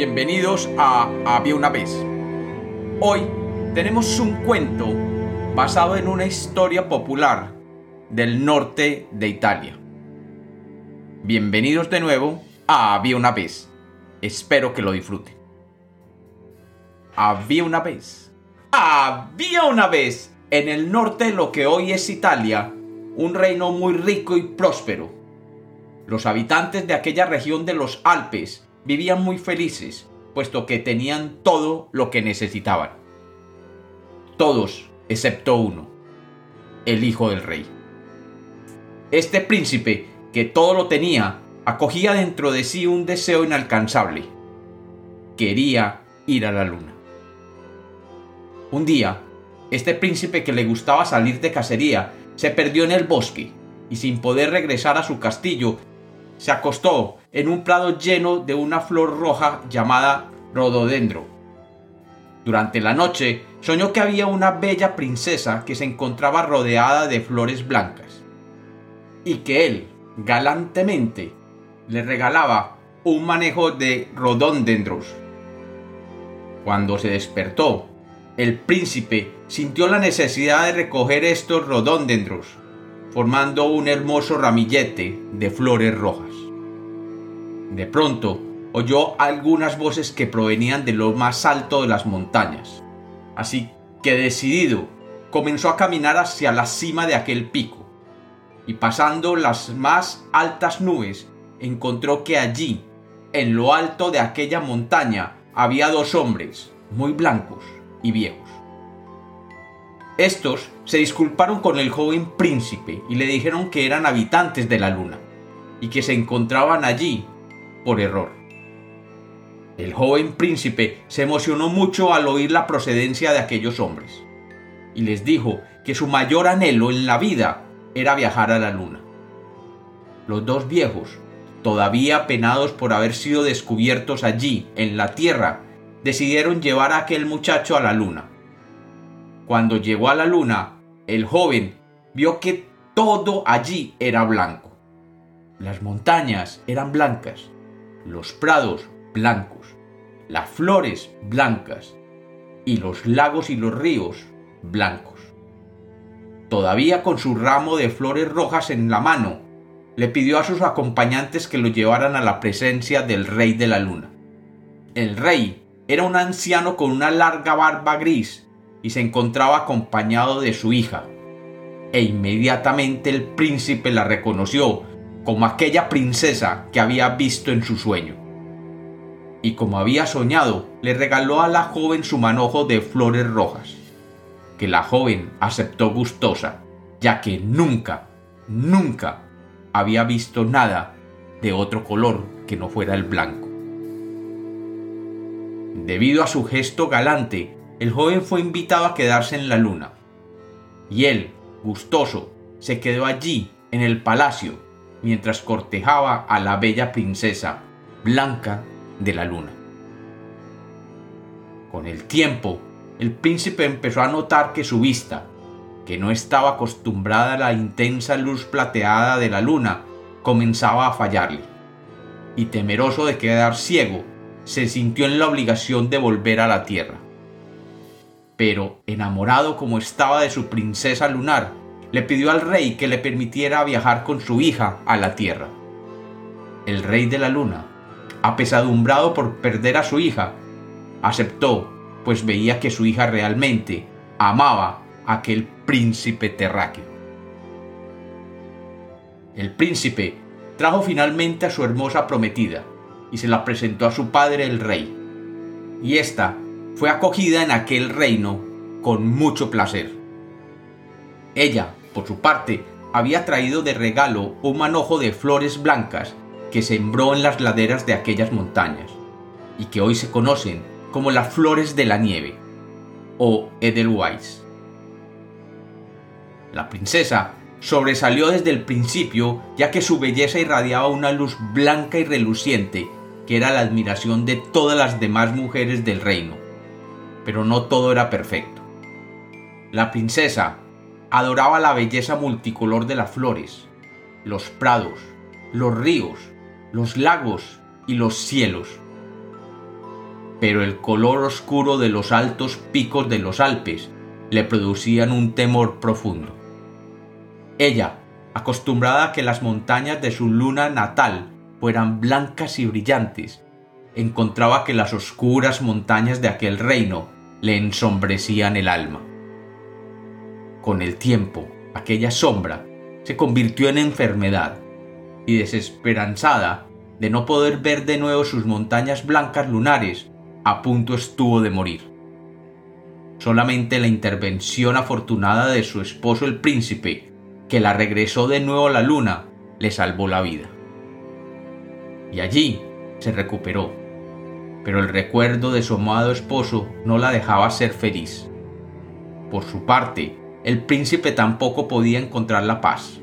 Bienvenidos a Había una vez. Hoy tenemos un cuento basado en una historia popular del norte de Italia. Bienvenidos de nuevo a Había una vez. Espero que lo disfruten. Había una vez. Había una vez en el norte de lo que hoy es Italia, un reino muy rico y próspero. Los habitantes de aquella región de los Alpes vivían muy felices, puesto que tenían todo lo que necesitaban. Todos, excepto uno, el hijo del rey. Este príncipe, que todo lo tenía, acogía dentro de sí un deseo inalcanzable. Quería ir a la luna. Un día, este príncipe que le gustaba salir de cacería se perdió en el bosque y sin poder regresar a su castillo, se acostó en un prado lleno de una flor roja llamada rododendro. Durante la noche soñó que había una bella princesa que se encontraba rodeada de flores blancas y que él, galantemente, le regalaba un manejo de rododendros. Cuando se despertó, el príncipe sintió la necesidad de recoger estos rododendros, formando un hermoso ramillete de flores rojas. De pronto, oyó algunas voces que provenían de lo más alto de las montañas. Así que decidido, comenzó a caminar hacia la cima de aquel pico, y pasando las más altas nubes, encontró que allí, en lo alto de aquella montaña, había dos hombres, muy blancos y viejos. Estos se disculparon con el joven príncipe y le dijeron que eran habitantes de la luna, y que se encontraban allí por error. El joven príncipe se emocionó mucho al oír la procedencia de aquellos hombres, y les dijo que su mayor anhelo en la vida era viajar a la luna. Los dos viejos, todavía penados por haber sido descubiertos allí, en la Tierra, decidieron llevar a aquel muchacho a la luna. Cuando llegó a la luna, el joven vio que todo allí era blanco. Las montañas eran blancas, los prados blancos, las flores blancas y los lagos y los ríos blancos. Todavía con su ramo de flores rojas en la mano, le pidió a sus acompañantes que lo llevaran a la presencia del rey de la luna. El rey era un anciano con una larga barba gris y se encontraba acompañado de su hija. E inmediatamente el príncipe la reconoció como aquella princesa que había visto en su sueño. Y como había soñado, le regaló a la joven su manojo de flores rojas, que la joven aceptó gustosa, ya que nunca, nunca había visto nada de otro color que no fuera el blanco. Debido a su gesto galante, el joven fue invitado a quedarse en la luna. Y él, gustoso, se quedó allí, en el palacio, mientras cortejaba a la bella princesa Blanca de la Luna. Con el tiempo, el príncipe empezó a notar que su vista, que no estaba acostumbrada a la intensa luz plateada de la luna, comenzaba a fallarle, y temeroso de quedar ciego, se sintió en la obligación de volver a la tierra. Pero, enamorado como estaba de su princesa lunar, le pidió al rey que le permitiera viajar con su hija a la tierra. El rey de la luna, apesadumbrado por perder a su hija, aceptó, pues veía que su hija realmente amaba a aquel príncipe terráqueo. El príncipe trajo finalmente a su hermosa prometida y se la presentó a su padre el rey, y ésta fue acogida en aquel reino con mucho placer. Ella por su parte, había traído de regalo un manojo de flores blancas que sembró en las laderas de aquellas montañas, y que hoy se conocen como las flores de la nieve, o Edelweiss. La princesa sobresalió desde el principio ya que su belleza irradiaba una luz blanca y reluciente que era la admiración de todas las demás mujeres del reino. Pero no todo era perfecto. La princesa adoraba la belleza multicolor de las flores, los prados, los ríos, los lagos y los cielos. pero el color oscuro de los altos picos de los Alpes le producían un temor profundo. Ella, acostumbrada a que las montañas de su luna natal fueran blancas y brillantes, encontraba que las oscuras montañas de aquel reino le ensombrecían el alma. Con el tiempo, aquella sombra se convirtió en enfermedad, y desesperanzada de no poder ver de nuevo sus montañas blancas lunares, a punto estuvo de morir. Solamente la intervención afortunada de su esposo el príncipe, que la regresó de nuevo a la luna, le salvó la vida. Y allí se recuperó, pero el recuerdo de su amado esposo no la dejaba ser feliz. Por su parte, el príncipe tampoco podía encontrar la paz.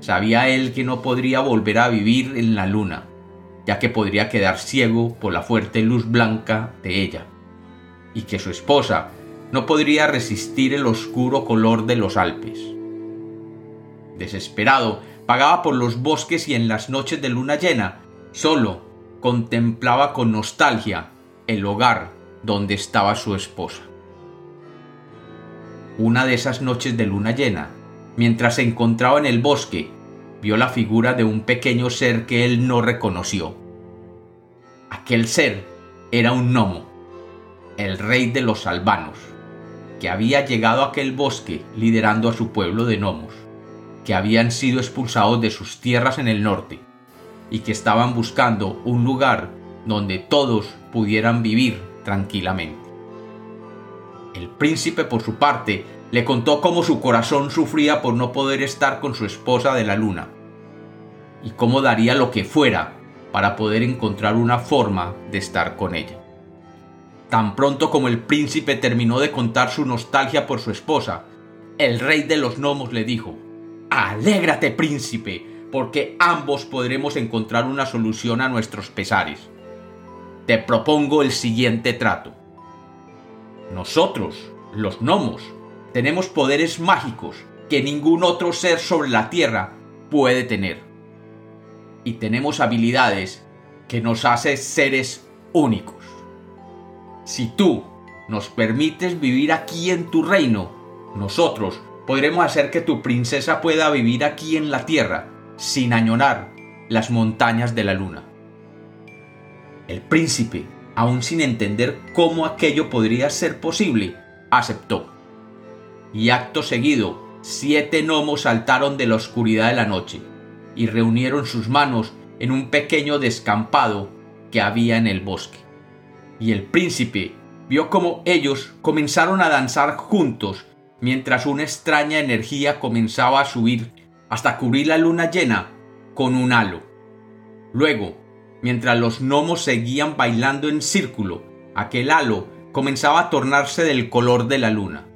Sabía él que no podría volver a vivir en la luna, ya que podría quedar ciego por la fuerte luz blanca de ella, y que su esposa no podría resistir el oscuro color de los Alpes. Desesperado, pagaba por los bosques y en las noches de luna llena, solo contemplaba con nostalgia el hogar donde estaba su esposa. Una de esas noches de luna llena, mientras se encontraba en el bosque, vio la figura de un pequeño ser que él no reconoció. Aquel ser era un gnomo, el rey de los albanos, que había llegado a aquel bosque liderando a su pueblo de gnomos, que habían sido expulsados de sus tierras en el norte y que estaban buscando un lugar donde todos pudieran vivir tranquilamente. El príncipe, por su parte, le contó cómo su corazón sufría por no poder estar con su esposa de la luna, y cómo daría lo que fuera para poder encontrar una forma de estar con ella. Tan pronto como el príncipe terminó de contar su nostalgia por su esposa, el rey de los gnomos le dijo, Alégrate, príncipe, porque ambos podremos encontrar una solución a nuestros pesares. Te propongo el siguiente trato. Nosotros, los gnomos, tenemos poderes mágicos que ningún otro ser sobre la Tierra puede tener. Y tenemos habilidades que nos hacen seres únicos. Si tú nos permites vivir aquí en tu reino, nosotros podremos hacer que tu princesa pueda vivir aquí en la Tierra sin añorar las montañas de la luna. El príncipe, aún sin entender cómo aquello podría ser posible, aceptó. Y acto seguido, siete gnomos saltaron de la oscuridad de la noche y reunieron sus manos en un pequeño descampado que había en el bosque y el príncipe vio cómo ellos comenzaron a danzar juntos mientras una extraña energía comenzaba a subir hasta cubrir la luna llena con un halo. Luego, mientras los gnomos seguían bailando en círculo, aquel halo comenzaba a tornarse del color de la luna.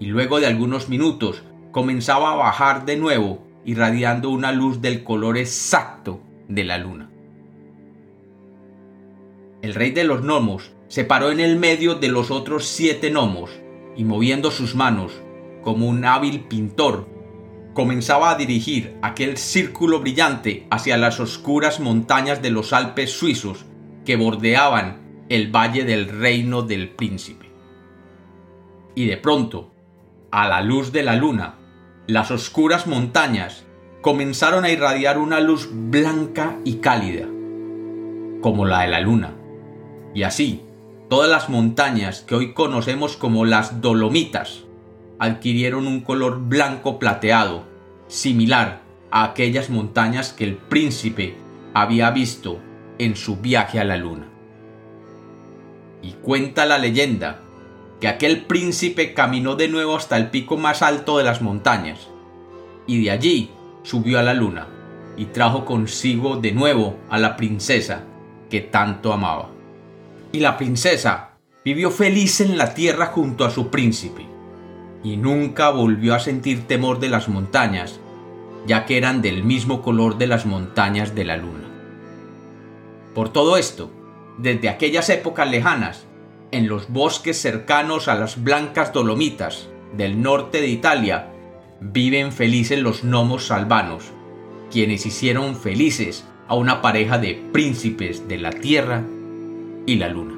Y luego de algunos minutos comenzaba a bajar de nuevo, irradiando una luz del color exacto de la luna. El rey de los gnomos se paró en el medio de los otros siete gnomos y moviendo sus manos, como un hábil pintor, comenzaba a dirigir aquel círculo brillante hacia las oscuras montañas de los Alpes suizos que bordeaban el valle del reino del príncipe. Y de pronto, a la luz de la luna, las oscuras montañas comenzaron a irradiar una luz blanca y cálida, como la de la luna y así, todas las montañas que hoy conocemos como las Dolomitas adquirieron un color blanco plateado, similar a aquellas montañas que el príncipe había visto en su viaje a la luna. Y cuenta la leyenda que aquel príncipe caminó de nuevo hasta el pico más alto de las montañas, y de allí subió a la luna, y trajo consigo de nuevo a la princesa que tanto amaba y la princesa vivió feliz en la tierra junto a su príncipe, y nunca volvió a sentir temor de las montañas, ya que eran del mismo color de las montañas de la luna. Por todo esto, desde aquellas épocas lejanas, en los bosques cercanos a las blancas Dolomitas del norte de Italia, viven felices los gnomos albanos, quienes hicieron felices a una pareja de príncipes de la tierra y la luna.